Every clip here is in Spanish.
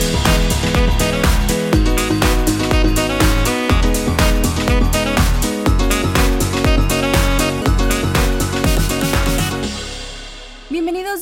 Música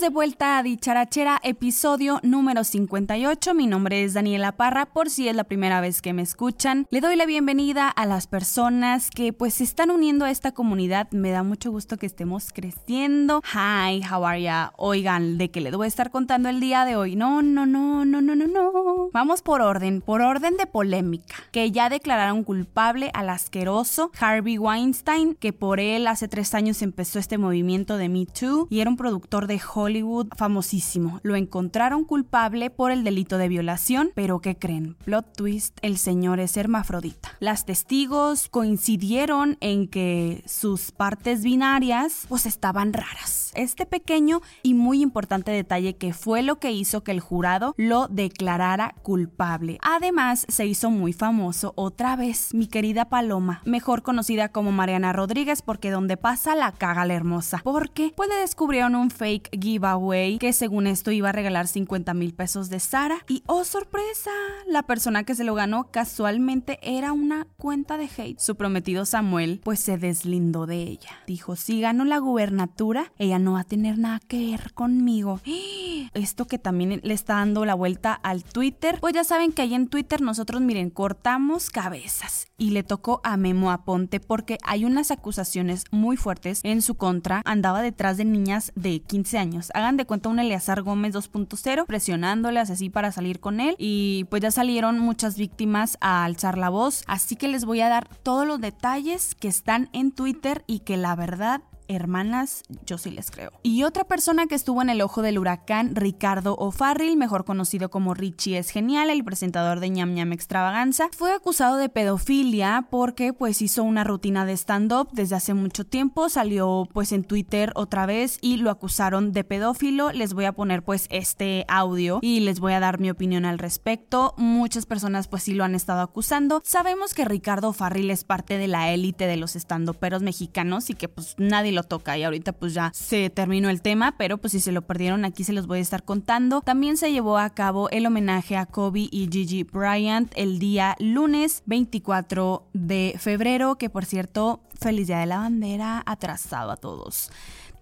vuelta a Dicharachera, episodio número 58. Mi nombre es Daniela Parra, por si es la primera vez que me escuchan. Le doy la bienvenida a las personas que pues se están uniendo a esta comunidad. Me da mucho gusto que estemos creciendo. Hi, how are ya? Oigan, ¿de qué le debo estar contando el día de hoy? No, no, no, no, no, no, no. Vamos por orden, por orden de polémica. Que ya declararon culpable al asqueroso Harvey Weinstein, que por él hace tres años empezó este movimiento de Me Too y era un productor de Hollywood famosísimo. Lo encontraron culpable por el delito de violación, pero ¿qué creen? Plot twist, el señor es hermafrodita. Las testigos coincidieron en que sus partes binarias pues estaban raras. Este pequeño y muy importante detalle que fue lo que hizo que el jurado lo declarara culpable. Además, se hizo muy famoso otra vez, mi querida Paloma, mejor conocida como Mariana Rodríguez porque donde pasa la caga la hermosa, porque pues le descubrieron un fake giveaway que según esto iba a regalar 50 mil pesos de Sara. Y oh sorpresa, la persona que se lo ganó casualmente era una cuenta de hate. Su prometido Samuel pues se deslindó de ella. Dijo, si gano la gubernatura, ella no va a tener nada que ver conmigo. Esto que también le está dando la vuelta al Twitter. Pues ya saben que ahí en Twitter nosotros, miren, cortamos cabezas. Y le tocó a Memo Aponte porque hay unas acusaciones muy fuertes en su contra. Andaba detrás de niñas de 15 años. Hagan de cuenta un Eleazar Gómez 2.0 presionándoles así para salir con él. Y pues ya salieron muchas víctimas a alzar la voz, así que les voy a dar todos los detalles que están en Twitter y que la verdad hermanas, yo sí les creo. Y otra persona que estuvo en el ojo del huracán, Ricardo O'Farrill, mejor conocido como Richie es genial, el presentador de ñam ñam extravaganza, fue acusado de pedofilia porque pues hizo una rutina de stand-up desde hace mucho tiempo, salió pues en Twitter otra vez y lo acusaron de pedófilo. Les voy a poner pues este audio y les voy a dar mi opinión al respecto. Muchas personas pues sí lo han estado acusando. Sabemos que Ricardo O'Farrill es parte de la élite de los stand-uperos mexicanos y que pues nadie lo toca y ahorita pues ya se terminó el tema, pero pues si se lo perdieron aquí se los voy a estar contando. También se llevó a cabo el homenaje a Kobe y Gigi Bryant el día lunes 24 de febrero, que por cierto, feliz día de la bandera atrasado a todos.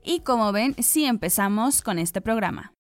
Y como ven, sí empezamos con este programa.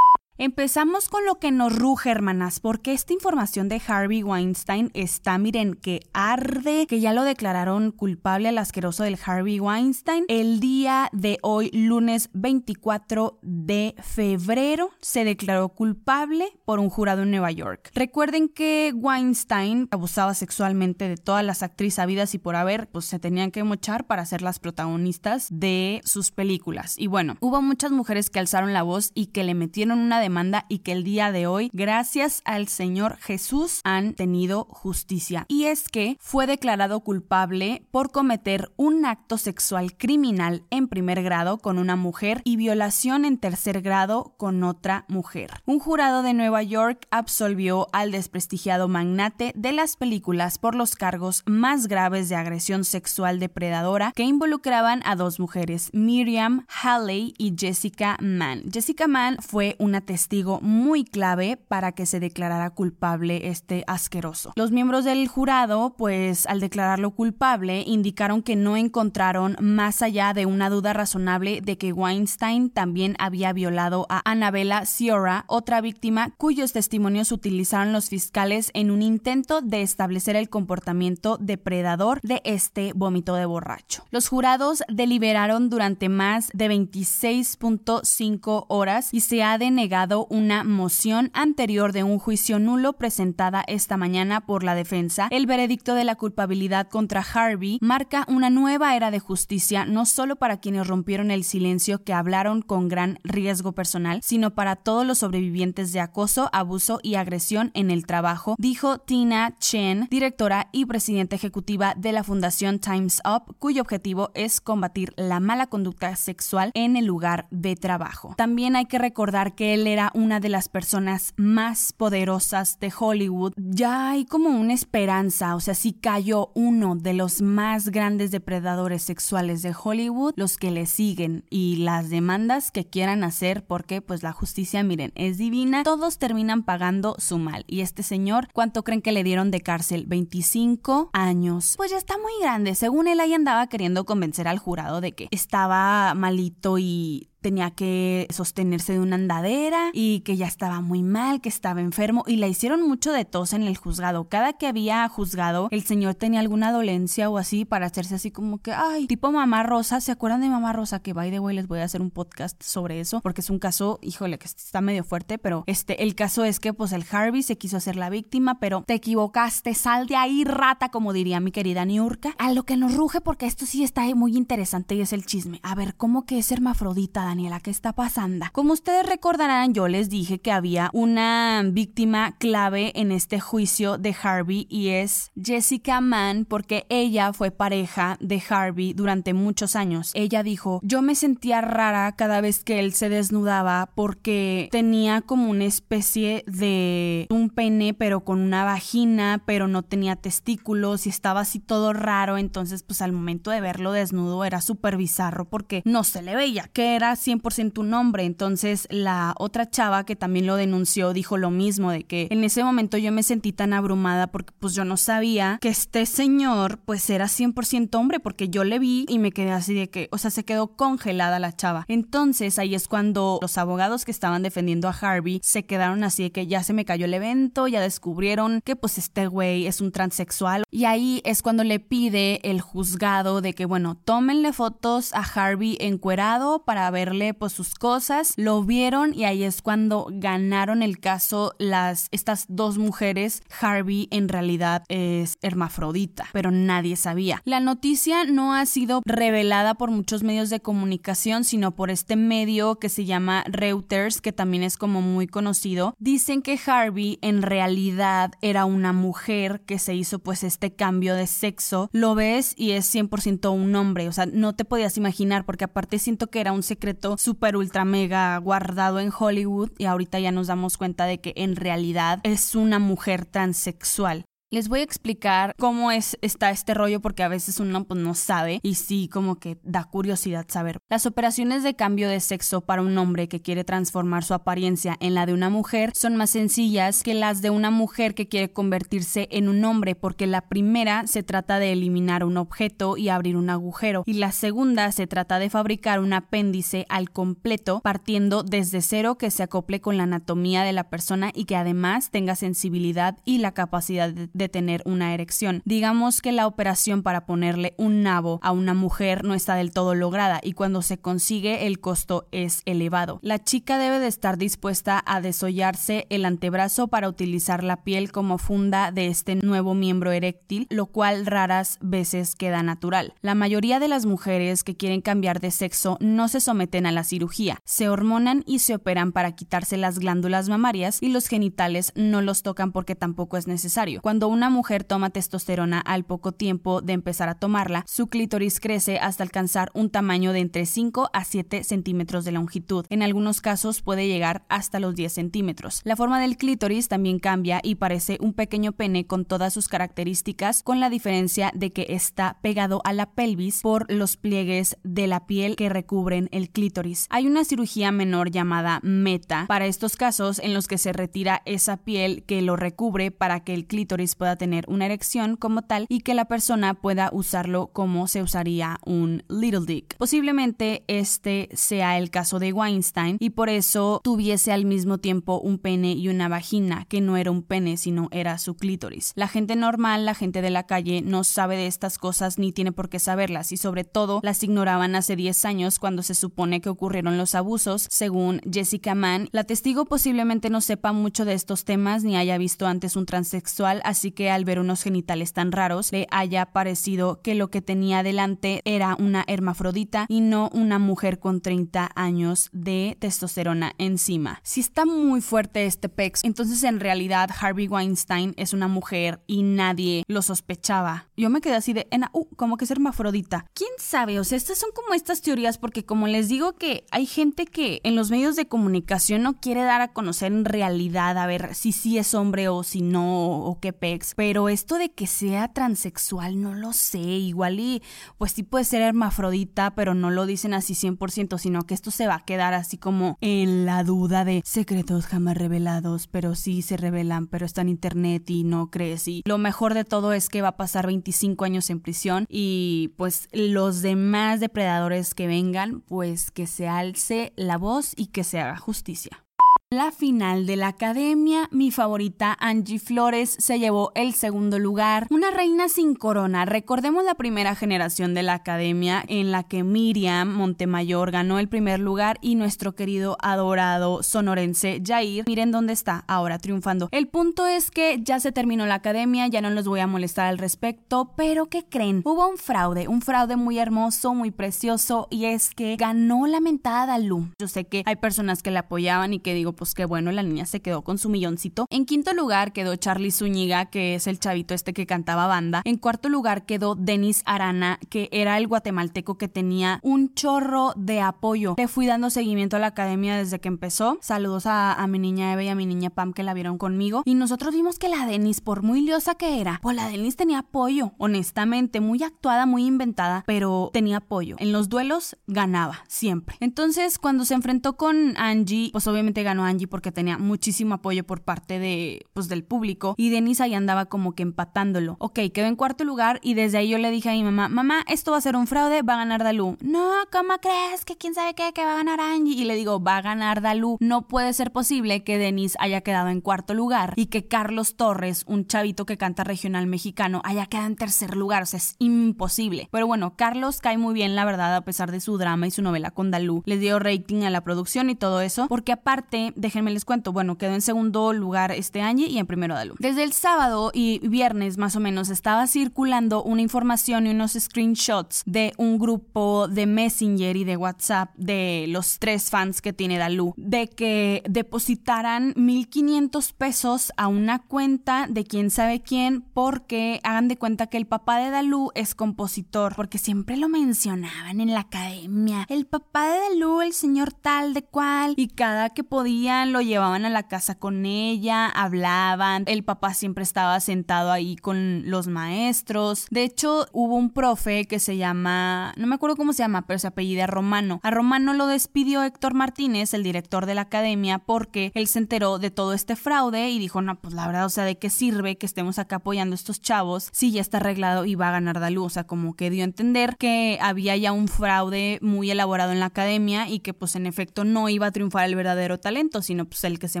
Empezamos con lo que nos ruge, hermanas, porque esta información de Harvey Weinstein está, miren, que arde, que ya lo declararon culpable al asqueroso del Harvey Weinstein. El día de hoy, lunes 24 de febrero, se declaró culpable por un jurado en Nueva York. Recuerden que Weinstein abusaba sexualmente de todas las actrices habidas y por haber, pues se tenían que mochar para ser las protagonistas de sus películas. Y bueno, hubo muchas mujeres que alzaron la voz y que le metieron una demanda y que el día de hoy, gracias al Señor Jesús, han tenido justicia. Y es que fue declarado culpable por cometer un acto sexual criminal en primer grado con una mujer y violación en tercer grado con otra mujer. Un jurado de Nueva York absolvió al desprestigiado magnate de las películas por los cargos más graves de agresión sexual depredadora que involucraban a dos mujeres, Miriam Halley y Jessica Mann. Jessica Mann fue una testigo muy clave para que se declarara culpable este asqueroso. Los miembros del jurado, pues al declararlo culpable, indicaron que no encontraron más allá de una duda razonable de que Weinstein también había violado a Annabella Ciora, otra víctima cuyos testimonios utilizaron los fiscales en un intento de establecer el comportamiento depredador de este vómito de borracho. Los jurados deliberaron durante más de 26.5 horas y se ha denegado una moción anterior de un juicio nulo presentada esta mañana por la defensa. El veredicto de la culpabilidad contra Harvey marca una nueva era de justicia no solo para quienes rompieron el silencio que hablaron con gran riesgo personal, sino para todos los sobrevivientes de acoso, abuso y agresión en el trabajo, dijo Tina Chen, directora y presidenta ejecutiva de la Fundación Times Up, cuyo objetivo es combatir la mala conducta sexual en el lugar de trabajo. También hay que recordar que él era una de las personas más poderosas de Hollywood. Ya hay como una esperanza, o sea, si cayó uno de los más grandes depredadores sexuales de Hollywood, los que le siguen y las demandas que quieran hacer porque pues la justicia, miren, es divina, todos terminan pagando su mal. Y este señor, ¿cuánto creen que le dieron de cárcel? 25 años. Pues ya está muy grande. Según él ahí andaba queriendo convencer al jurado de que estaba malito y tenía que sostenerse de una andadera y que ya estaba muy mal, que estaba enfermo y le hicieron mucho de tos en el juzgado. Cada que había juzgado, el señor tenía alguna dolencia o así para hacerse así como que, ay, tipo mamá rosa, ¿se acuerdan de mamá rosa? Que by the way les voy a hacer un podcast sobre eso porque es un caso, híjole, que está medio fuerte, pero este, el caso es que pues el Harvey se quiso hacer la víctima, pero te equivocaste, sal de ahí rata, como diría mi querida Niurka. A lo que nos ruge porque esto sí está muy interesante y es el chisme. A ver, ¿cómo que es hermafrodita, Daniela, ¿qué está pasando? Como ustedes recordarán, yo les dije que había una víctima clave en este juicio de Harvey y es Jessica Mann porque ella fue pareja de Harvey durante muchos años. Ella dijo, yo me sentía rara cada vez que él se desnudaba porque tenía como una especie de un pene pero con una vagina pero no tenía testículos y estaba así todo raro entonces pues al momento de verlo desnudo era súper bizarro porque no se le veía que era 100% tu nombre. Entonces la otra chava que también lo denunció dijo lo mismo, de que en ese momento yo me sentí tan abrumada porque pues yo no sabía que este señor pues era 100% hombre porque yo le vi y me quedé así de que, o sea, se quedó congelada la chava. Entonces ahí es cuando los abogados que estaban defendiendo a Harvey se quedaron así de que ya se me cayó el evento, ya descubrieron que pues este güey es un transexual y ahí es cuando le pide el juzgado de que bueno, tómenle fotos a Harvey encuerado para pues sus cosas, lo vieron y ahí es cuando ganaron el caso las estas dos mujeres. Harvey en realidad es hermafrodita, pero nadie sabía. La noticia no ha sido revelada por muchos medios de comunicación, sino por este medio que se llama Reuters, que también es como muy conocido. Dicen que Harvey en realidad era una mujer que se hizo pues este cambio de sexo. Lo ves y es 100% un hombre, o sea, no te podías imaginar porque aparte siento que era un secreto súper ultra mega guardado en Hollywood y ahorita ya nos damos cuenta de que en realidad es una mujer transexual. Les voy a explicar cómo es, está este rollo porque a veces uno pues, no sabe y sí como que da curiosidad saber. Las operaciones de cambio de sexo para un hombre que quiere transformar su apariencia en la de una mujer son más sencillas que las de una mujer que quiere convertirse en un hombre porque la primera se trata de eliminar un objeto y abrir un agujero y la segunda se trata de fabricar un apéndice al completo partiendo desde cero que se acople con la anatomía de la persona y que además tenga sensibilidad y la capacidad de tener una erección. Digamos que la operación para ponerle un nabo a una mujer no está del todo lograda y cuando se consigue el costo es elevado. La chica debe de estar dispuesta a desollarse el antebrazo para utilizar la piel como funda de este nuevo miembro eréctil, lo cual raras veces queda natural. La mayoría de las mujeres que quieren cambiar de sexo no se someten a la cirugía, se hormonan y se operan para quitarse las glándulas mamarias y los genitales no los tocan porque tampoco es necesario. Cuando una mujer toma testosterona al poco tiempo de empezar a tomarla, su clítoris crece hasta alcanzar un tamaño de entre 5 a 7 centímetros de longitud. En algunos casos puede llegar hasta los 10 centímetros. La forma del clítoris también cambia y parece un pequeño pene con todas sus características, con la diferencia de que está pegado a la pelvis por los pliegues de la piel que recubren el clítoris. Hay una cirugía menor llamada meta para estos casos en los que se retira esa piel que lo recubre para que el clítoris pueda tener una erección como tal y que la persona pueda usarlo como se usaría un little dick. Posiblemente este sea el caso de Weinstein y por eso tuviese al mismo tiempo un pene y una vagina, que no era un pene, sino era su clítoris. La gente normal, la gente de la calle, no sabe de estas cosas ni tiene por qué saberlas y sobre todo las ignoraban hace 10 años cuando se supone que ocurrieron los abusos, según Jessica Mann. La testigo posiblemente no sepa mucho de estos temas ni haya visto antes un transexual, así que al ver unos genitales tan raros le haya parecido que lo que tenía delante era una hermafrodita y no una mujer con 30 años de testosterona encima. Si está muy fuerte este pex, entonces en realidad Harvey Weinstein es una mujer y nadie lo sospechaba. Yo me quedé así de, uh, como que es hermafrodita. ¿Quién sabe? O sea, estas son como estas teorías porque como les digo que hay gente que en los medios de comunicación no quiere dar a conocer en realidad a ver si sí es hombre o si no o qué pex. Pero esto de que sea transexual no lo sé. Igual y pues sí puede ser hermafrodita, pero no lo dicen así 100%, sino que esto se va a quedar así como en la duda de secretos jamás revelados, pero sí se revelan, pero está en internet y no crees. Y lo mejor de todo es que va a pasar 25 años en prisión y pues los demás depredadores que vengan, pues que se alce la voz y que se haga justicia. La final de la academia, mi favorita Angie Flores se llevó el segundo lugar. Una reina sin corona. Recordemos la primera generación de la academia en la que Miriam Montemayor ganó el primer lugar y nuestro querido adorado sonorense Jair, miren dónde está ahora triunfando. El punto es que ya se terminó la academia, ya no los voy a molestar al respecto, pero ¿qué creen? Hubo un fraude, un fraude muy hermoso, muy precioso y es que ganó la mentada Dalu. Yo sé que hay personas que la apoyaban y que digo, pues que bueno, la niña se quedó con su milloncito. En quinto lugar quedó Charlie Zúñiga, que es el chavito este que cantaba banda. En cuarto lugar quedó Denis Arana, que era el guatemalteco que tenía un chorro de apoyo. Le fui dando seguimiento a la academia desde que empezó. Saludos a, mi niña Eva y a mi niña Pam que la vieron conmigo. Y nosotros vimos que la Denis, por muy liosa que era, pues la Denis tenía apoyo. Honestamente, muy actuada, muy inventada, pero tenía apoyo. En los duelos ganaba, siempre. Entonces, cuando se enfrentó con Angie, pues obviamente ganó Angie porque tenía muchísimo apoyo por parte de, pues, del público y Denise ahí andaba como que empatándolo. Ok, quedó en cuarto lugar y desde ahí yo le dije a mi mamá, mamá, esto va a ser un fraude, va a ganar Dalú. No, ¿cómo crees que quién sabe qué, que va a ganar Angie? Y le digo, va a ganar Dalú. No puede ser posible que Denise haya quedado en cuarto lugar y que Carlos Torres, un chavito que canta regional mexicano, haya quedado en tercer lugar. O sea, es imposible. Pero bueno, Carlos cae muy bien, la verdad, a pesar de su drama y su novela con Dalú. Le dio rating a la producción y todo eso, porque aparte déjenme les cuento, bueno, quedó en segundo lugar este año y en primero de. Desde el sábado y viernes más o menos estaba circulando una información y unos screenshots de un grupo de Messenger y de WhatsApp de los tres fans que tiene Dalú, de que depositaran 1500 pesos a una cuenta de quién sabe quién porque hagan de cuenta que el papá de Dalú es compositor, porque siempre lo mencionaban en la academia. El papá de Dalú, el señor tal de cual, y cada que podía lo llevaban a la casa con ella, hablaban, el papá siempre estaba sentado ahí con los maestros. De hecho, hubo un profe que se llama, no me acuerdo cómo se llama, pero se apellida Romano. A Romano lo despidió Héctor Martínez, el director de la academia, porque él se enteró de todo este fraude y dijo, no, pues la verdad, o sea, ¿de qué sirve que estemos acá apoyando a estos chavos si ya está arreglado y va a ganar Dalú? O sea, como que dio a entender que había ya un fraude muy elaborado en la academia y que pues en efecto no iba a triunfar el verdadero talento, sino pues el que se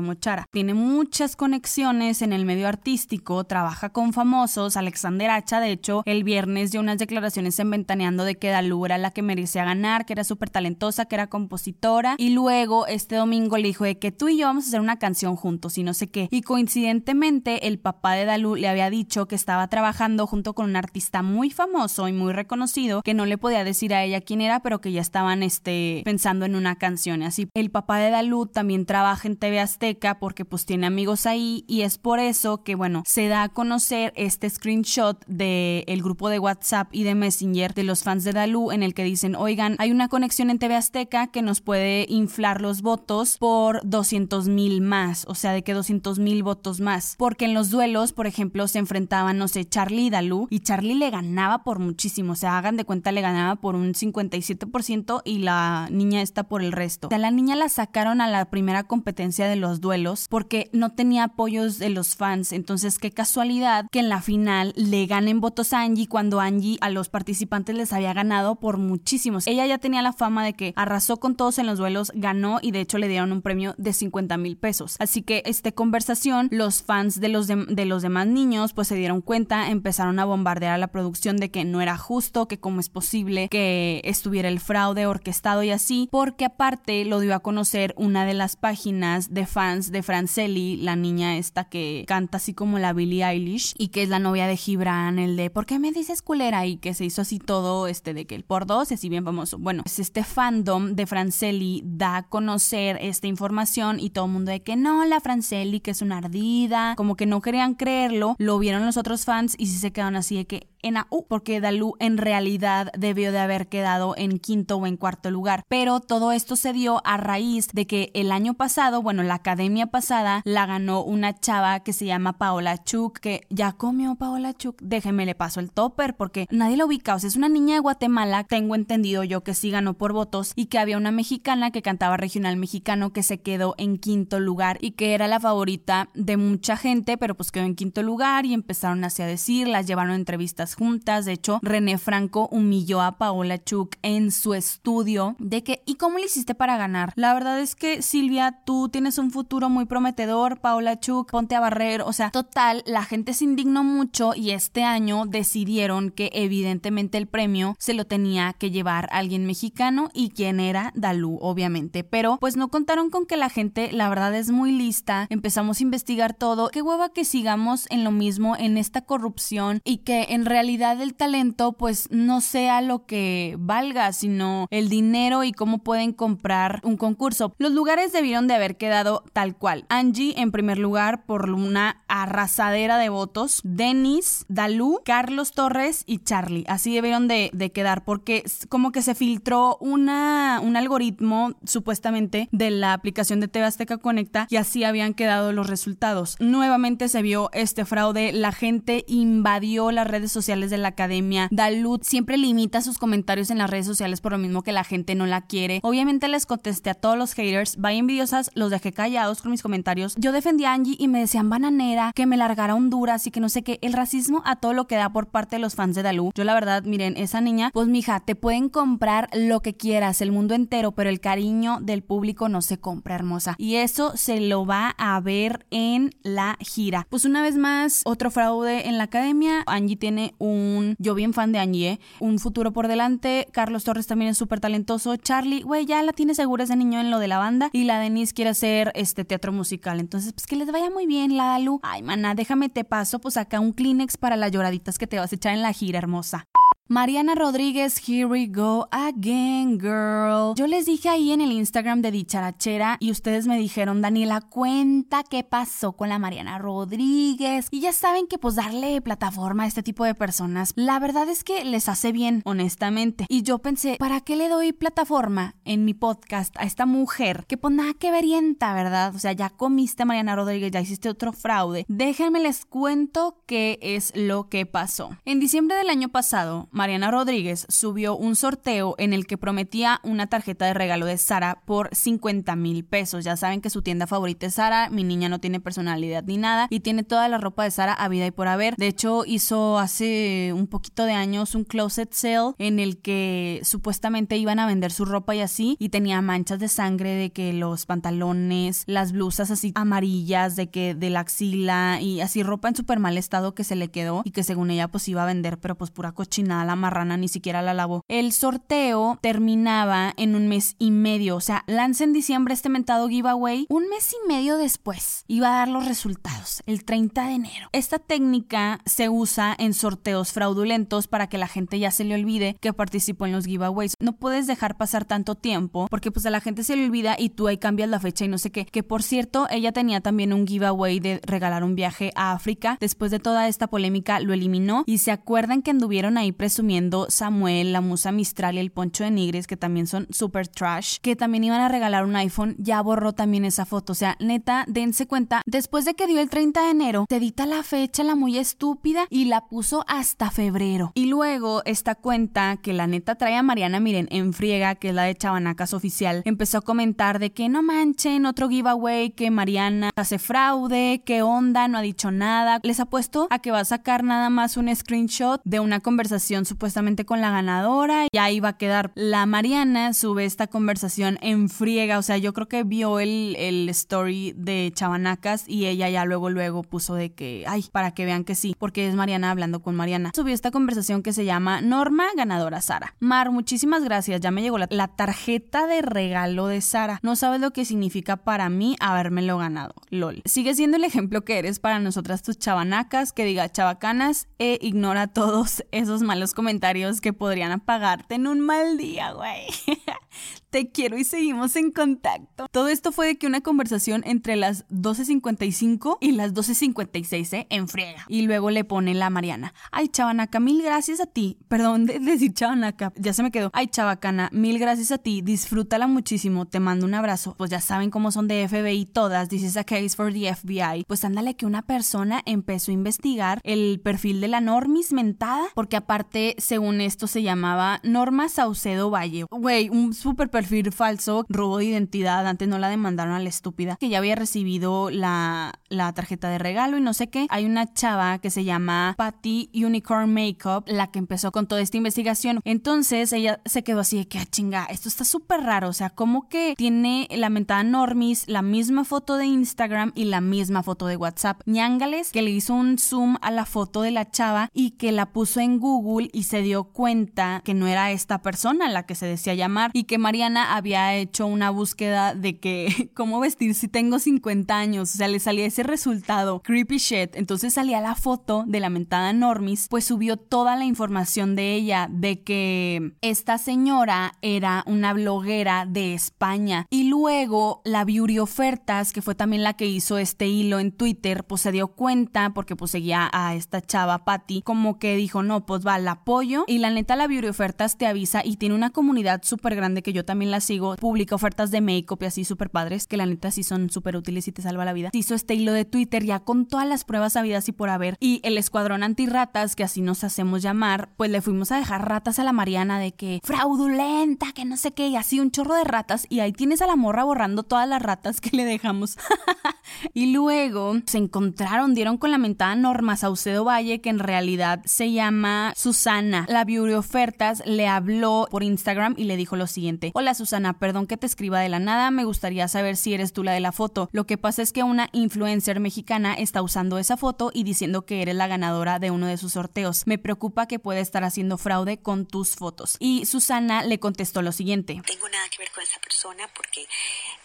mochara. Tiene muchas conexiones en el medio artístico, trabaja con famosos, Alexander Hacha, de hecho, el viernes dio unas declaraciones en Ventaneando de que Dalú era la que merecía ganar, que era súper talentosa, que era compositora, y luego este domingo le dijo de que tú y yo vamos a hacer una canción juntos y no sé qué. Y coincidentemente, el papá de Dalú le había dicho que estaba trabajando junto con un artista muy famoso y muy reconocido, que no le podía decir a ella quién era, pero que ya estaban este, pensando en una canción. Así, el papá de Dalú también trabaja en TV Azteca porque pues tiene amigos ahí y es por eso que bueno, se da a conocer este screenshot del el grupo de WhatsApp y de Messenger de los fans de Dalú en el que dicen, oigan, hay una conexión en TV Azteca que nos puede inflar los votos por 200 mil más, o sea, de que 200 mil votos más, porque en los duelos, por ejemplo, se enfrentaban, no sé, Charlie y Dalú y Charlie le ganaba por muchísimo, o sea, hagan de cuenta, le ganaba por un 57% y la niña está por el resto. O sea, la niña la sacaron a la primera competencia de los duelos porque no tenía apoyos de los fans. Entonces, qué casualidad que en la final le ganen votos a Angie cuando Angie a los participantes les había ganado por muchísimos. Ella ya tenía la fama de que arrasó con todos en los duelos, ganó y de hecho le dieron un premio de 50 mil pesos. Así que esta conversación, los fans de los, de, los demás niños pues se dieron cuenta, empezaron a bombardear a la producción de que no era justo, que cómo es posible que estuviera el fraude orquestado y así, porque aparte lo dio a conocer una de las páginas de fans de Franceli, la niña esta que canta así como la Billie Eilish y que es la novia de Gibran, el de ¿por qué me dices culera? y que se hizo así todo este de que el por dos así bien famoso. Bueno, es este fandom de Franceli da a conocer esta información y todo el mundo de que no, la Franceli que es una ardida, como que no querían creerlo, lo vieron los otros fans y sí se quedaron así de que en AU, porque Dalú en realidad debió de haber quedado en quinto o en cuarto lugar. Pero todo esto se dio a raíz de que el año pasado, bueno, la academia pasada la ganó una chava que se llama Paola Chuk, que ya comió Paola Chuk. Déjeme le paso el topper porque nadie lo ubica. O sea, es una niña de Guatemala, tengo entendido yo que sí ganó por votos y que había una mexicana que cantaba regional mexicano que se quedó en quinto lugar y que era la favorita de mucha gente, pero pues quedó en quinto lugar y empezaron así a decir, las llevaron entrevistas juntas. De hecho, René Franco humilló a Paola Chuk en su estudio de que, ¿y cómo le hiciste para ganar? La verdad es que Silvia, tú tienes un futuro muy prometedor, Paola Chuk, ponte a barrer. O sea, total, la gente se indignó mucho y este año decidieron que evidentemente el premio se lo tenía que llevar alguien mexicano y quien era Dalú, obviamente. Pero pues no contaron con que la gente, la verdad es muy lista. Empezamos a investigar todo. Qué hueva que sigamos en lo mismo, en esta corrupción y que en realidad del talento pues no sea lo que valga, sino el dinero y cómo pueden comprar un concurso. Los lugares debieron de haber quedado tal cual. Angie en primer lugar por una arrasadera de votos, Denis, Dalú, Carlos Torres y Charlie. Así debieron de, quedar porque como que se filtró una, un algoritmo supuestamente de la aplicación de TV Azteca Conecta y así habían quedado los resultados. Nuevamente se vio este fraude, la gente invadió las redes sociales de la academia. Dalud siempre limita sus comentarios en las redes sociales por lo mismo que la gente no la quiere. Obviamente les contesté a todos los haters, vaya envidiosas, los dejé callados con mis comentarios. Yo defendí a Angie y me decían bananera, que me largara Honduras y que no sé qué. El racismo a todo lo que da por parte de los fans de Dalú. Yo la verdad, miren, esa niña, pues mija, te pueden comprar lo que quieras, el mundo entero, pero el cariño del público no se compra, hermosa. Y eso se lo va a ver en la gira. Pues una vez más, otro fraude en la academia. Angie tiene un, yo bien fan de Angie, un futuro por delante. Carlos Torres también es súper talentoso. Charlie, güey, ya la tiene segura ese niño en lo de la banda. Y la Denise quiere hacer este teatro musical. Entonces, pues que les vaya muy bien, la Dalu. Ay, mana, déjame te paso, pues acá un Kleenex para las lloraditas que te vas a echar en la gira, hermosa. Mariana Rodríguez, here we go again, girl. Yo les dije ahí en el Instagram de Dicharachera y ustedes me dijeron, Daniela, cuenta qué pasó con la Mariana Rodríguez. Y ya saben que pues darle plataforma a este tipo de personas, la verdad es que les hace bien, honestamente. Y yo pensé, ¿para qué le doy plataforma en mi podcast a esta mujer que pues nada que verienta, ¿verdad? O sea, ya comiste Mariana Rodríguez, ya hiciste otro fraude. Déjenme les cuento qué es lo que pasó. En diciembre del año pasado, Mariana Rodríguez subió un sorteo en el que prometía una tarjeta de regalo de Sara por 50 mil pesos. Ya saben que su tienda favorita es Sara, mi niña no tiene personalidad ni nada y tiene toda la ropa de Sara a vida y por haber. De hecho, hizo hace un poquito de años un closet sale en el que supuestamente iban a vender su ropa y así y tenía manchas de sangre de que los pantalones, las blusas así amarillas, de que de la axila y así ropa en súper mal estado que se le quedó y que según ella pues iba a vender pero pues pura cochinada la marrana ni siquiera la lavó. El sorteo terminaba en un mes y medio, o sea, lanza en diciembre este mentado giveaway. Un mes y medio después iba a dar los resultados, el 30 de enero. Esta técnica se usa en sorteos fraudulentos para que la gente ya se le olvide que participó en los giveaways. No puedes dejar pasar tanto tiempo porque pues a la gente se le olvida y tú ahí cambias la fecha y no sé qué. Que por cierto, ella tenía también un giveaway de regalar un viaje a África. Después de toda esta polémica lo eliminó y se acuerdan que anduvieron ahí presionando presumiendo Samuel, la musa Mistral y el poncho de Nigres, que también son super trash, que también iban a regalar un iPhone, ya borró también esa foto. O sea, neta, dense cuenta, después de que dio el 30 de enero, te edita la fecha, la muy estúpida, y la puso hasta febrero. Y luego esta cuenta que la neta trae a Mariana, miren, en friega, que es la de Chabanacas oficial, empezó a comentar de que no manchen, otro giveaway, que Mariana hace fraude, qué onda, no ha dicho nada. Les apuesto a que va a sacar nada más un screenshot de una conversación supuestamente con la ganadora y ahí va a quedar. La Mariana sube esta conversación en friega, o sea, yo creo que vio el, el story de Chabanacas y ella ya luego luego puso de que, ay, para que vean que sí, porque es Mariana hablando con Mariana. Subió esta conversación que se llama Norma, ganadora Sara. Mar, muchísimas gracias, ya me llegó la, la tarjeta de regalo de Sara. No sabes lo que significa para mí habérmelo ganado. LOL. Sigue siendo el ejemplo que eres para nosotras tus chabanacas, que diga chabacanas e ignora todos esos malos comentarios que podrían apagarte en un mal día, güey. Te quiero y seguimos en contacto. Todo esto fue de que una conversación entre las 12.55 y las 12.56, ¿eh? En friega. Y luego le pone la Mariana. Ay, chavanaca, mil gracias a ti. Perdón de decir chavanaca, ya se me quedó. Ay, chabacana, mil gracias a ti. Disfrútala muchísimo. Te mando un abrazo. Pues ya saben cómo son de FBI todas. Is a case for the FBI. Pues ándale que una persona empezó a investigar el perfil de la Normis mentada. Porque aparte, según esto, se llamaba Norma Saucedo Valle. Güey, un super perfil perfil falso, robo de identidad, antes no la demandaron a la estúpida, que ya había recibido la, la tarjeta de regalo y no sé qué. Hay una chava que se llama Patty Unicorn Makeup, la que empezó con toda esta investigación. Entonces ella se quedó así de que, ah, chinga, esto está súper raro, o sea, como que tiene la mentada Normis, la misma foto de Instagram y la misma foto de WhatsApp. ñángales que le hizo un zoom a la foto de la chava y que la puso en Google y se dio cuenta que no era esta persona la que se decía llamar y que Mariana había hecho una búsqueda de que cómo vestir si tengo 50 años, o sea, le salía ese resultado, creepy shit, entonces salía la foto de la mentada Normis, pues subió toda la información de ella, de que esta señora era una bloguera de España y luego la Beauty Ofertas, que fue también la que hizo este hilo en Twitter, pues se dio cuenta porque pues seguía a esta chava Patty, como que dijo, no, pues va, la apoyo y la neta la Beauty Ofertas te avisa y tiene una comunidad súper grande que yo también la sigo, publica ofertas de make-up y así súper padres, que la neta sí son súper útiles y te salva la vida. Hizo este hilo de Twitter ya con todas las pruebas habidas y por haber. Y el escuadrón antirratas, que así nos hacemos llamar, pues le fuimos a dejar ratas a la Mariana de que fraudulenta, que no sé qué, y así un chorro de ratas. Y ahí tienes a la morra borrando todas las ratas que le dejamos. y luego se encontraron, dieron con la mentada Norma Saucedo Valle, que en realidad se llama Susana. La Beauty Ofertas le habló por Instagram y le dijo lo siguiente. Hola Susana, perdón que te escriba de la nada, me gustaría saber si eres tú la de la foto. Lo que pasa es que una influencer mexicana está usando esa foto y diciendo que eres la ganadora de uno de sus sorteos. Me preocupa que pueda estar haciendo fraude con tus fotos. Y Susana le contestó lo siguiente. Tengo nada que ver con esa persona porque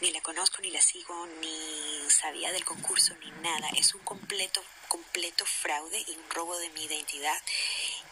ni la conozco, ni la sigo, ni sabía del concurso, ni nada. Es un completo, completo fraude y un robo de mi identidad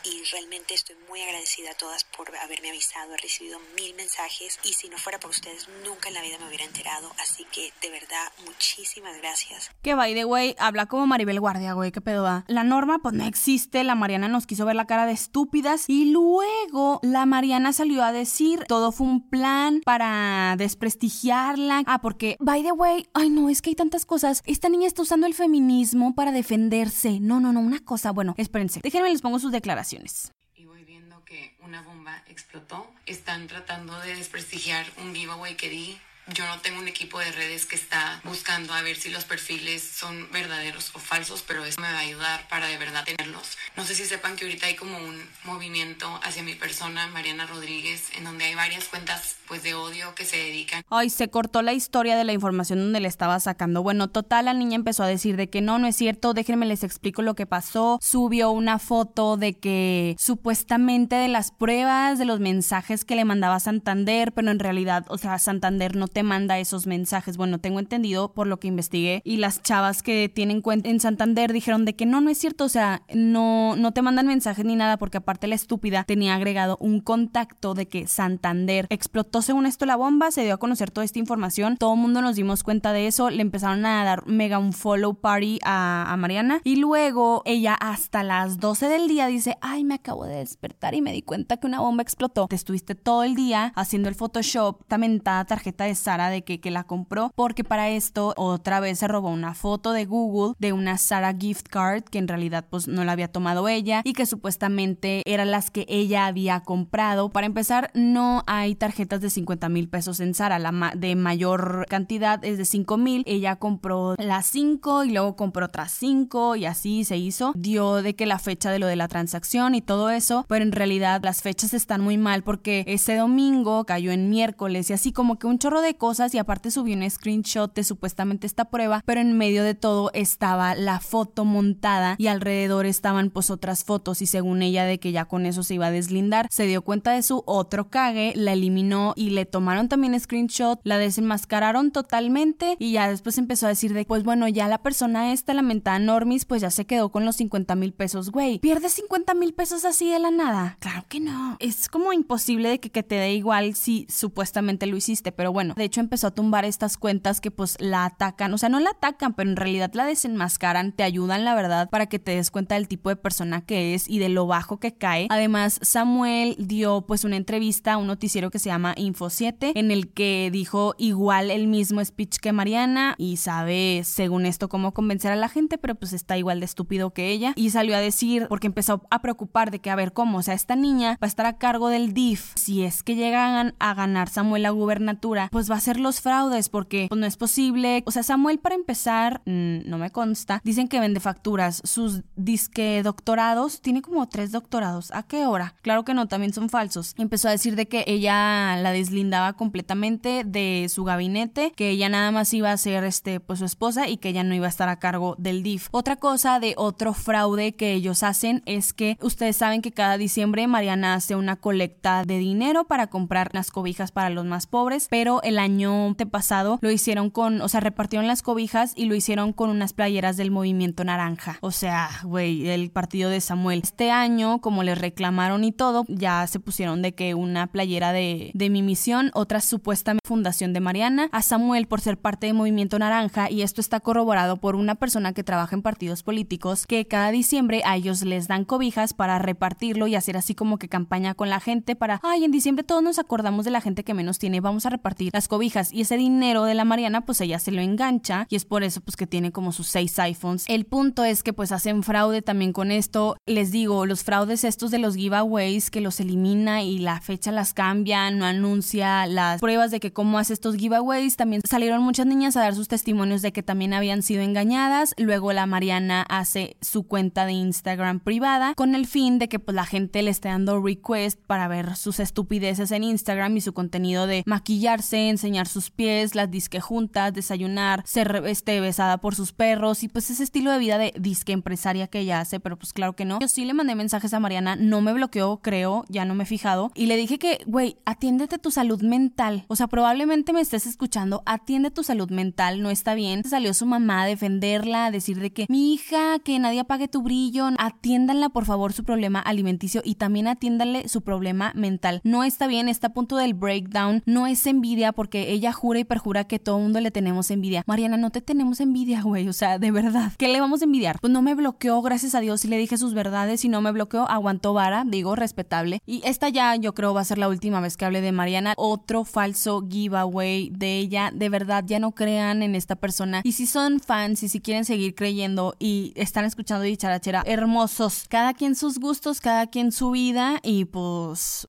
y realmente estoy muy agradecida a todas por haberme avisado. He recibido mil mensajes y si no fuera por ustedes nunca en la vida me hubiera enterado. Así que de verdad, muchísimas gracias. Que by the way, habla como Maribel Guardia, güey, qué pedo va. La norma pues no existe, la Mariana nos quiso ver la cara de estúpidas y luego la Mariana salió a decir todo fue un plan para desprestigiarla. Ah, porque by the way, ay no, es que hay tantas cosas. Esta niña está usando el feminismo para No, no, no, una cosa, bueno, espérense. Déjenme les pongo sus declaraciones. Y voy viendo que una bomba explotó. Están tratando de desprestigiar un giveaway que di yo no tengo un equipo de redes que está buscando a ver si los perfiles son verdaderos o falsos, pero eso me va a ayudar para de verdad tenerlos. No sé si sepan que ahorita hay como un movimiento hacia mi persona, Mariana Rodríguez, en donde hay varias cuentas pues de odio que se dedican. Ay, se cortó la historia de la información donde le estaba sacando. Bueno, total, la niña empezó a decir de que no, no es cierto, déjenme les explico lo que pasó. Subió una foto de que supuestamente de las pruebas de los mensajes que le mandaba Santander, pero en realidad, o sea, Santander no te manda esos mensajes. Bueno, tengo entendido por lo que investigué y las chavas que tienen cuenta en Santander dijeron de que no, no es cierto, o sea, no, no te mandan mensajes ni nada porque aparte la estúpida tenía agregado un contacto de que Santander explotó según esto la bomba, se dio a conocer toda esta información, todo el mundo nos dimos cuenta de eso, le empezaron a dar mega un follow party a, Mariana y luego ella hasta las 12 del día dice, ay, me acabo de despertar y me di cuenta que una bomba explotó. Te estuviste todo el día haciendo el Photoshop, mentada tarjeta de Sara de que, que la compró, porque para esto otra vez se robó una foto de Google de una Sara gift card que en realidad pues no la había tomado ella y que supuestamente eran las que ella había comprado. Para empezar, no hay tarjetas de 50 mil pesos en Sara, la de mayor cantidad es de 5 mil. Ella compró las 5 y luego compró otras 5 y así se hizo. Dio de que la fecha de lo de la transacción y todo eso, pero en realidad las fechas están muy mal porque ese domingo cayó en miércoles y así como que un chorro de cosas y aparte subió un screenshot de supuestamente esta prueba, pero en medio de todo estaba la foto montada y alrededor estaban pues otras fotos y según ella de que ya con eso se iba a deslindar, se dio cuenta de su otro cague, la eliminó y le tomaron también screenshot, la desenmascararon totalmente y ya después empezó a decir de pues bueno ya la persona esta, la mentada Normis, pues ya se quedó con los 50 mil pesos, güey. ¿Pierdes 50 mil pesos así de la nada? Claro que no. Es como imposible de que, que te dé igual si supuestamente lo hiciste, pero bueno, de hecho empezó a tumbar estas cuentas que pues la atacan, o sea, no la atacan, pero en realidad la desenmascaran, te ayudan la verdad para que te des cuenta del tipo de persona que es y de lo bajo que cae. Además, Samuel dio pues una entrevista a un noticiero que se llama Info 7 en el que dijo igual el mismo speech que Mariana y sabe según esto cómo convencer a la gente, pero pues está igual de estúpido que ella. Y salió a decir porque empezó a preocupar de que a ver cómo, o sea, esta niña va a estar a cargo del DIF si es que llegan a ganar Samuel la gubernatura, pues va a ser los fraudes porque pues, no es posible. O sea, Samuel para empezar, mm, no me consta, dicen que vende facturas. Sus disque doctorados, tiene como tres doctorados. ¿A qué hora? Claro que no, también son falsos. Empezó a decir de que ella la deslindaba completamente de su gabinete, que ella nada más iba a ser este, pues su esposa y que ella no iba a estar a cargo del DIF. Otra cosa de otro fraude que ellos hacen es que ustedes saben que cada diciembre Mariana hace una colecta de dinero para comprar las cobijas para los más pobres, pero el año pasado lo hicieron con, o sea, repartieron las cobijas y lo hicieron con unas playeras del movimiento naranja. O sea, güey, el partido de Samuel. Este año, como les reclamaron y todo, ya se pusieron de que una playera de, de mi misión, otra supuesta fundación de Mariana, a Samuel por ser parte del movimiento naranja y esto está corroborado por una persona que trabaja en partidos políticos que cada diciembre a ellos les dan cobijas para repartirlo y hacer así como que campaña con la gente para, ay, en diciembre todos nos acordamos de la gente que menos tiene, vamos a repartir las cobijas y ese dinero de la Mariana pues ella se lo engancha y es por eso pues que tiene como sus seis iPhones. El punto es que pues hacen fraude también con esto. Les digo, los fraudes estos de los giveaways que los elimina y la fecha las cambia, no anuncia las pruebas de que cómo hace estos giveaways. También salieron muchas niñas a dar sus testimonios de que también habían sido engañadas. Luego la Mariana hace su cuenta de Instagram privada con el fin de que pues la gente le esté dando request para ver sus estupideces en Instagram y su contenido de maquillarse, enseñar sus pies, las disque juntas, desayunar, ser este, besada por sus perros y pues ese estilo de vida de disque empresaria que ella hace, pero pues claro que no. Yo sí le mandé mensajes a Mariana, no me bloqueó, creo, ya no me he fijado, y le dije que, güey, atiéndete tu salud mental. O sea, probablemente me estés escuchando, atiende tu salud mental, no está bien. Salió su mamá a defenderla, a decir de que mi hija, que nadie apague tu brillo, atiéndanla por favor su problema alimenticio y también atiéndanle su problema mental. No está bien, está a punto del breakdown, no es envidia ella jura y perjura que todo mundo le tenemos envidia. Mariana, no te tenemos envidia, güey, o sea, de verdad. ¿Qué le vamos a envidiar? Pues no me bloqueó, gracias a Dios, y le dije sus verdades y no me bloqueó, aguantó vara, digo, respetable. Y esta ya yo creo va a ser la última vez que hable de Mariana. Otro falso giveaway de ella. De verdad, ya no crean en esta persona. Y si son fans y si quieren seguir creyendo y están escuchando dicharachera, hermosos. Cada quien sus gustos, cada quien su vida y pues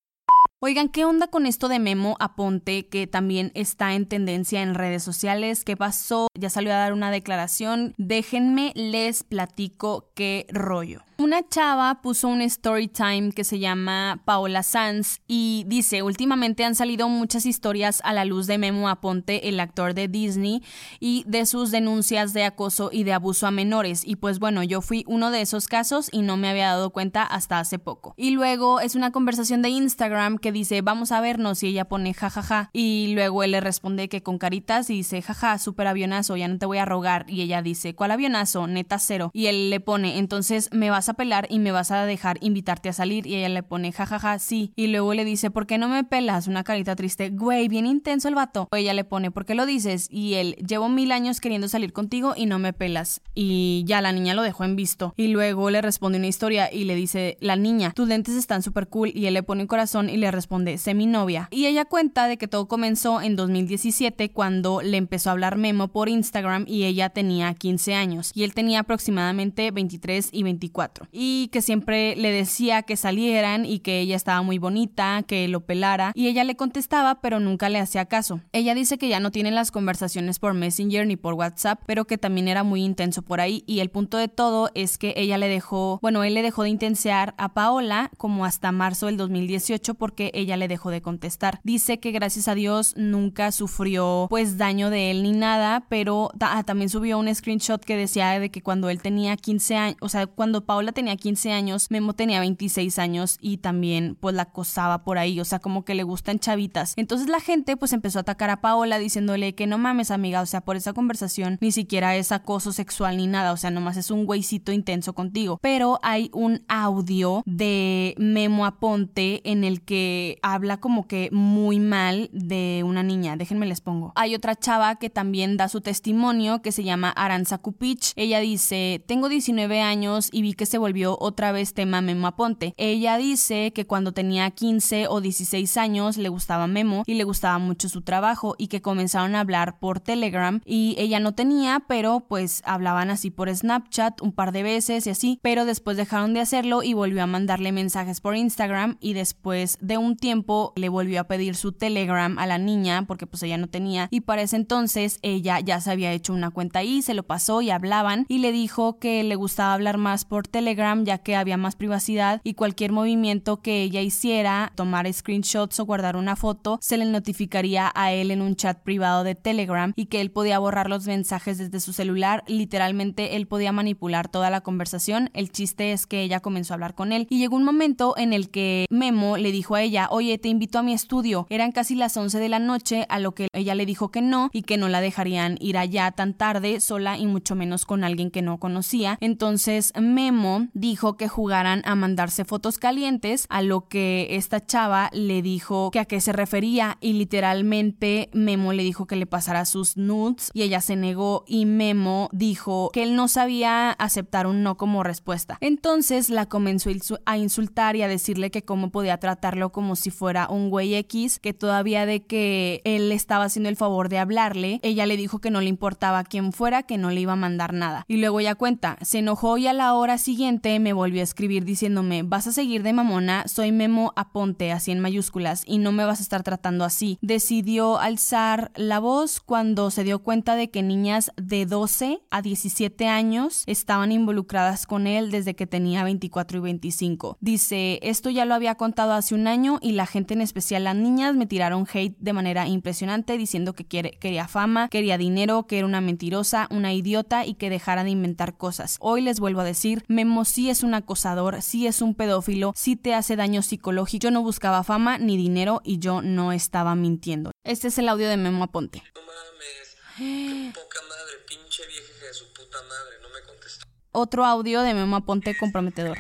Oigan, ¿qué onda con esto de Memo Aponte que también está en tendencia en redes sociales? ¿Qué pasó? Ya salió a dar una declaración. Déjenme les platico qué rollo. Una chava puso un story time que se llama Paola Sanz y dice, últimamente han salido muchas historias a la luz de Memo Aponte, el actor de Disney, y de sus denuncias de acoso y de abuso a menores. Y pues bueno, yo fui uno de esos casos y no me había dado cuenta hasta hace poco. Y luego es una conversación de Instagram que dice, vamos a vernos y ella pone jajaja. Y luego él le responde que con caritas y dice, jaja, súper avionazo, ya no te voy a rogar. Y ella dice, ¿cuál avionazo? Neta cero. Y él le pone, entonces me vas a pelar y me vas a dejar invitarte a salir. Y ella le pone, jajaja, sí. Y luego le dice, ¿por qué no me pelas? Una carita triste, güey, bien intenso el vato. O ella le pone, ¿por qué lo dices? Y él, llevo mil años queriendo salir contigo y no me pelas. Y ya la niña lo dejó en visto. Y luego le responde una historia y le dice, la niña, tus lentes están súper cool. Y él le pone un corazón y le responde, sé mi novia. Y ella cuenta de que todo comenzó en 2017 cuando le empezó a hablar Memo por Instagram y ella tenía 15 años. Y él tenía aproximadamente 23 y 24. Y que siempre le decía que salieran y que ella estaba muy bonita, que lo pelara. Y ella le contestaba, pero nunca le hacía caso. Ella dice que ya no tiene las conversaciones por Messenger ni por WhatsApp, pero que también era muy intenso por ahí. Y el punto de todo es que ella le dejó, bueno, él le dejó de intensear a Paola como hasta marzo del 2018 porque ella le dejó de contestar. Dice que gracias a Dios nunca sufrió pues daño de él ni nada, pero ah, también subió un screenshot que decía de que cuando él tenía 15 años, o sea, cuando Paola tenía 15 años, Memo tenía 26 años y también pues la acosaba por ahí, o sea, como que le gustan chavitas. Entonces la gente pues empezó a atacar a Paola diciéndole que no mames amiga, o sea, por esa conversación ni siquiera es acoso sexual ni nada, o sea, nomás es un güeycito intenso contigo. Pero hay un audio de Memo Aponte en el que habla como que muy mal de una niña, déjenme les pongo. Hay otra chava que también da su testimonio que se llama Aranza Kupich. Ella dice, tengo 19 años y vi que se volvió otra vez tema Memo Aponte. Ella dice que cuando tenía 15 o 16 años le gustaba Memo y le gustaba mucho su trabajo y que comenzaron a hablar por Telegram y ella no tenía, pero pues hablaban así por Snapchat un par de veces y así, pero después dejaron de hacerlo y volvió a mandarle mensajes por Instagram y después de un tiempo le volvió a pedir su Telegram a la niña porque pues ella no tenía y para ese entonces ella ya se había hecho una cuenta ahí, se lo pasó y hablaban y le dijo que le gustaba hablar más por Telegram ya que había más privacidad y cualquier movimiento que ella hiciera, tomar screenshots o guardar una foto, se le notificaría a él en un chat privado de Telegram y que él podía borrar los mensajes desde su celular, literalmente él podía manipular toda la conversación, el chiste es que ella comenzó a hablar con él y llegó un momento en el que Memo le dijo a ella, oye, te invito a mi estudio, eran casi las 11 de la noche, a lo que ella le dijo que no y que no la dejarían ir allá tan tarde sola y mucho menos con alguien que no conocía, entonces Memo dijo que jugaran a mandarse fotos calientes, a lo que esta chava le dijo que a qué se refería y literalmente Memo le dijo que le pasara sus nudes y ella se negó y Memo dijo que él no sabía aceptar un no como respuesta. Entonces la comenzó a insultar y a decirle que cómo podía tratarlo como si fuera un güey X, que todavía de que él estaba haciendo el favor de hablarle, ella le dijo que no le importaba quién fuera, que no le iba a mandar nada. Y luego ya cuenta, se enojó y a la hora siguiente me volvió a escribir diciéndome, vas a seguir de mamona, soy Memo Aponte, así en mayúsculas, y no me vas a estar tratando así. Decidió alzar la voz cuando se dio cuenta de que niñas de 12 a 17 años estaban involucradas con él desde que tenía 24 y 25. Dice, esto ya lo había contado hace un año y la gente, en especial las niñas, me tiraron hate de manera impresionante diciendo que quiere, quería fama, quería dinero, que era una mentirosa, una idiota y que dejara de inventar cosas. Hoy les vuelvo a decir, Sí es un acosador, sí es un pedófilo, sí te hace daño psicológico. Yo no buscaba fama ni dinero y yo no estaba mintiendo. Este es el audio de Memo Aponte. No mames, qué poca madre, pinche vieja de su puta madre, no me contestó. Otro audio de Memo Aponte comprometedor.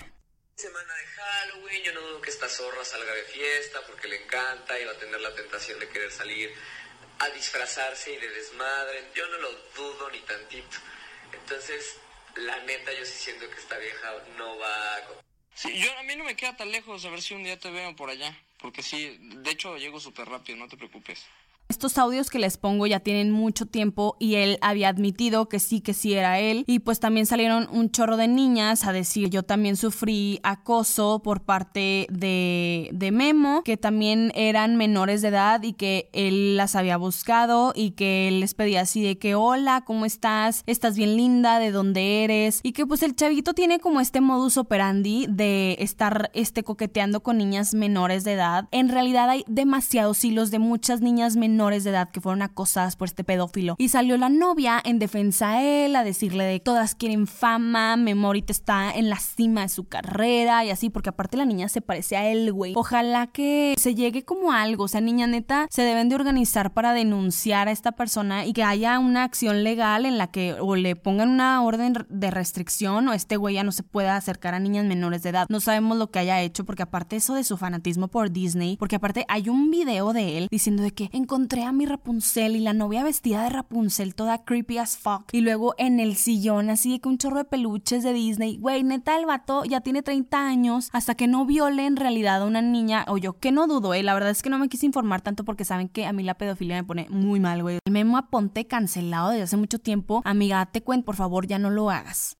Semana de Halloween, yo no dudo que esta zorra salga de fiesta porque le encanta y va a tener la tentación de querer salir a disfrazarse y de desmadre. Yo no lo dudo ni tantito. Entonces, la neta, yo sí siento que esta vieja no va a... Sí, yo a mí no me queda tan lejos a ver si un día te veo por allá, porque sí, de hecho llego súper rápido, no te preocupes. Estos audios que les pongo ya tienen mucho tiempo y él había admitido que sí, que sí era él. Y pues también salieron un chorro de niñas a decir, yo también sufrí acoso por parte de, de Memo, que también eran menores de edad y que él las había buscado y que él les pedía así de que, hola, ¿cómo estás? Estás bien linda, ¿de dónde eres? Y que pues el chavito tiene como este modus operandi de estar este, coqueteando con niñas menores de edad. En realidad hay demasiados hilos de muchas niñas menores menores de edad que fueron acosadas por este pedófilo. Y salió la novia en defensa a él, a decirle de todas quieren fama, Memorita está en la cima de su carrera y así, porque aparte la niña se parece a él, güey. Ojalá que se llegue como algo, o sea, niña neta, se deben de organizar para denunciar a esta persona y que haya una acción legal en la que o le pongan una orden de restricción o este güey ya no se pueda acercar a niñas menores de edad. No sabemos lo que haya hecho porque aparte eso de su fanatismo por Disney, porque aparte hay un video de él diciendo de que encontré encontré a mi Rapunzel y la novia vestida de Rapunzel toda creepy as fuck. Y luego en el sillón así de que un chorro de peluches de Disney. Güey, neta, el vato ya tiene 30 años hasta que no viole en realidad a una niña. O yo que no dudo, eh. La verdad es que no me quise informar tanto porque saben que a mí la pedofilia me pone muy mal, güey. El memo aponte cancelado desde hace mucho tiempo. Amiga, te cuento, por favor, ya no lo hagas.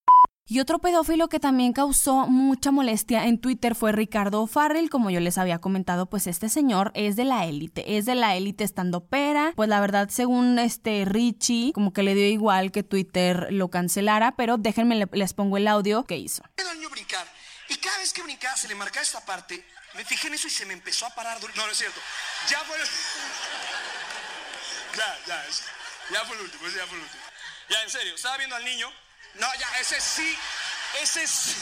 Y otro pedófilo que también causó mucha molestia en Twitter fue Ricardo Farrell, como yo les había comentado, pues este señor es de la élite, es de la élite estando pera, pues la verdad según este Richie, como que le dio igual que Twitter lo cancelara, pero déjenme les pongo el audio que hizo. Brincar y cada vez que brincaba se le marcaba esta parte, me fijé en eso y se me empezó a parar. No, no es cierto. Ya fue... ya, ya, ya fue el último, ya fue el último. Ya, en serio, estaba viendo al niño no, ya, ese sí, ese sí,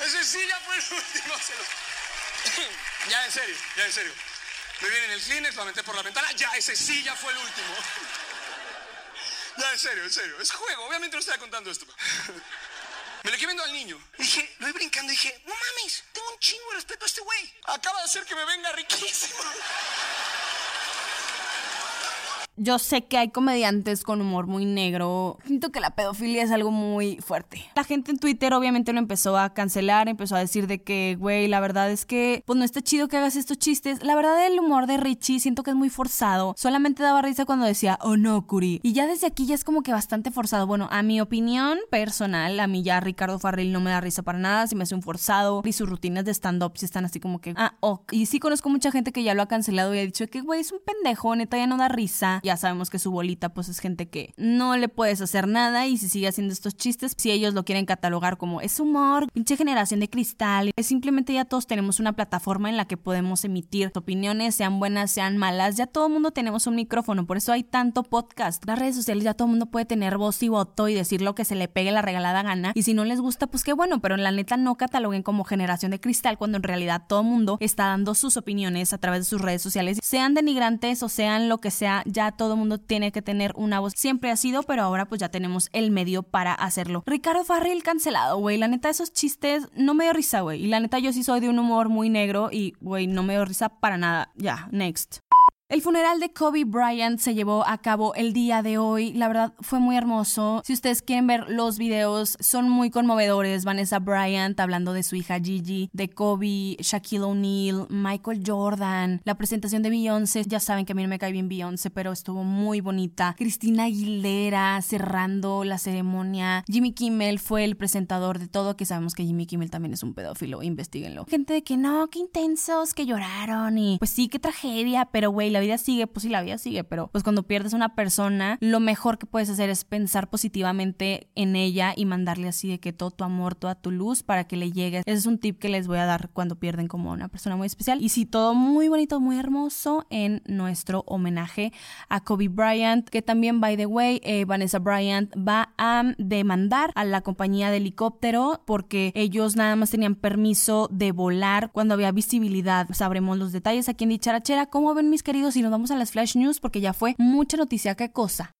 ese sí ya fue el último. ya, en serio, ya, en serio. Me viene en el cine, lo aventé por la ventana, ya, ese sí ya fue el último. ya, en serio, en serio. Es juego, obviamente no estoy contando esto. Me lo quedé viendo al niño. Dije, lo voy brincando y dije, no mames, tengo un chingo de respeto a este güey. Acaba de hacer que me venga riquísimo. Yo sé que hay comediantes con humor muy negro. Siento que la pedofilia es algo muy fuerte. La gente en Twitter obviamente lo empezó a cancelar, empezó a decir de que, güey, la verdad es que, pues no está chido que hagas estos chistes. La verdad el humor de Richie siento que es muy forzado. Solamente daba risa cuando decía, oh no, Curi. Y ya desde aquí ya es como que bastante forzado. Bueno, a mi opinión personal, a mí ya Ricardo Farrell no me da risa para nada, se me hace un forzado. Y sus rutinas de stand-up sí están así como que, ah, ok. Y sí conozco mucha gente que ya lo ha cancelado y ha dicho que, güey, es un pendejo, neta ya no da risa ya sabemos que su bolita pues es gente que no le puedes hacer nada y si sigue haciendo estos chistes, si ellos lo quieren catalogar como es humor, pinche generación de cristal, es simplemente ya todos tenemos una plataforma en la que podemos emitir opiniones, sean buenas, sean malas, ya todo el mundo tenemos un micrófono, por eso hay tanto podcast. Las redes sociales ya todo el mundo puede tener voz y voto y decir lo que se le pegue la regalada gana y si no les gusta pues qué bueno, pero en la neta no cataloguen como generación de cristal cuando en realidad todo el mundo está dando sus opiniones a través de sus redes sociales, sean denigrantes o sean lo que sea, ya todo mundo tiene que tener una voz. Siempre ha sido, pero ahora pues ya tenemos el medio para hacerlo. Ricardo Farrell cancelado, güey. La neta, esos chistes no me dio risa, güey. Y la neta, yo sí soy de un humor muy negro y, güey, no me dio risa para nada. Ya, next. El funeral de Kobe Bryant se llevó a cabo el día de hoy. La verdad fue muy hermoso. Si ustedes quieren ver los videos, son muy conmovedores. Vanessa Bryant hablando de su hija Gigi, de Kobe, Shaquille O'Neal, Michael Jordan, la presentación de Beyoncé. Ya saben que a mí no me cae bien Beyoncé, pero estuvo muy bonita. Cristina Aguilera cerrando la ceremonia. Jimmy Kimmel fue el presentador de todo, que sabemos que Jimmy Kimmel también es un pedófilo. Investíguenlo. Gente de que no, qué intensos, que lloraron y pues sí, qué tragedia, pero güey, la vida sigue, pues sí, la vida sigue, pero pues cuando pierdes una persona, lo mejor que puedes hacer es pensar positivamente en ella y mandarle así de que todo tu amor, toda tu luz para que le llegue. Ese es un tip que les voy a dar cuando pierden como una persona muy especial. Y sí, todo muy bonito, muy hermoso en nuestro homenaje a Kobe Bryant, que también, by the way, eh, Vanessa Bryant va a demandar a la compañía de helicóptero porque ellos nada más tenían permiso de volar cuando había visibilidad. Sabremos los detalles aquí en Dicharachera. ¿Cómo ven mis queridos? Y nos vamos a las flash news porque ya fue mucha noticia que cosa.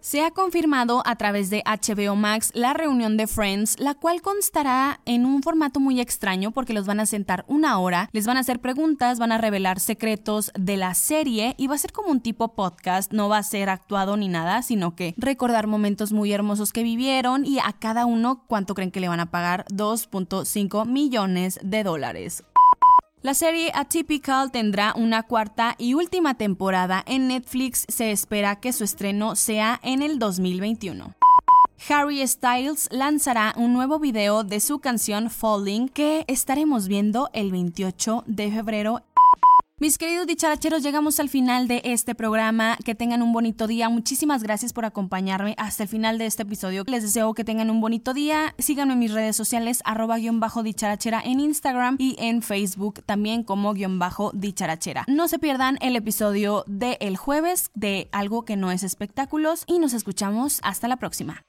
Se ha confirmado a través de HBO Max la reunión de Friends, la cual constará en un formato muy extraño porque los van a sentar una hora, les van a hacer preguntas, van a revelar secretos de la serie y va a ser como un tipo podcast, no va a ser actuado ni nada, sino que recordar momentos muy hermosos que vivieron y a cada uno cuánto creen que le van a pagar 2.5 millones de dólares. La serie Atypical tendrá una cuarta y última temporada en Netflix. Se espera que su estreno sea en el 2021. Harry Styles lanzará un nuevo video de su canción Falling que estaremos viendo el 28 de febrero mis queridos dicharacheros, llegamos al final de este programa. Que tengan un bonito día. Muchísimas gracias por acompañarme hasta el final de este episodio. Les deseo que tengan un bonito día. Síganme en mis redes sociales, arroba guion bajo dicharachera en Instagram y en Facebook también como guion bajo dicharachera. No se pierdan el episodio de el jueves de Algo que no es espectáculos y nos escuchamos hasta la próxima.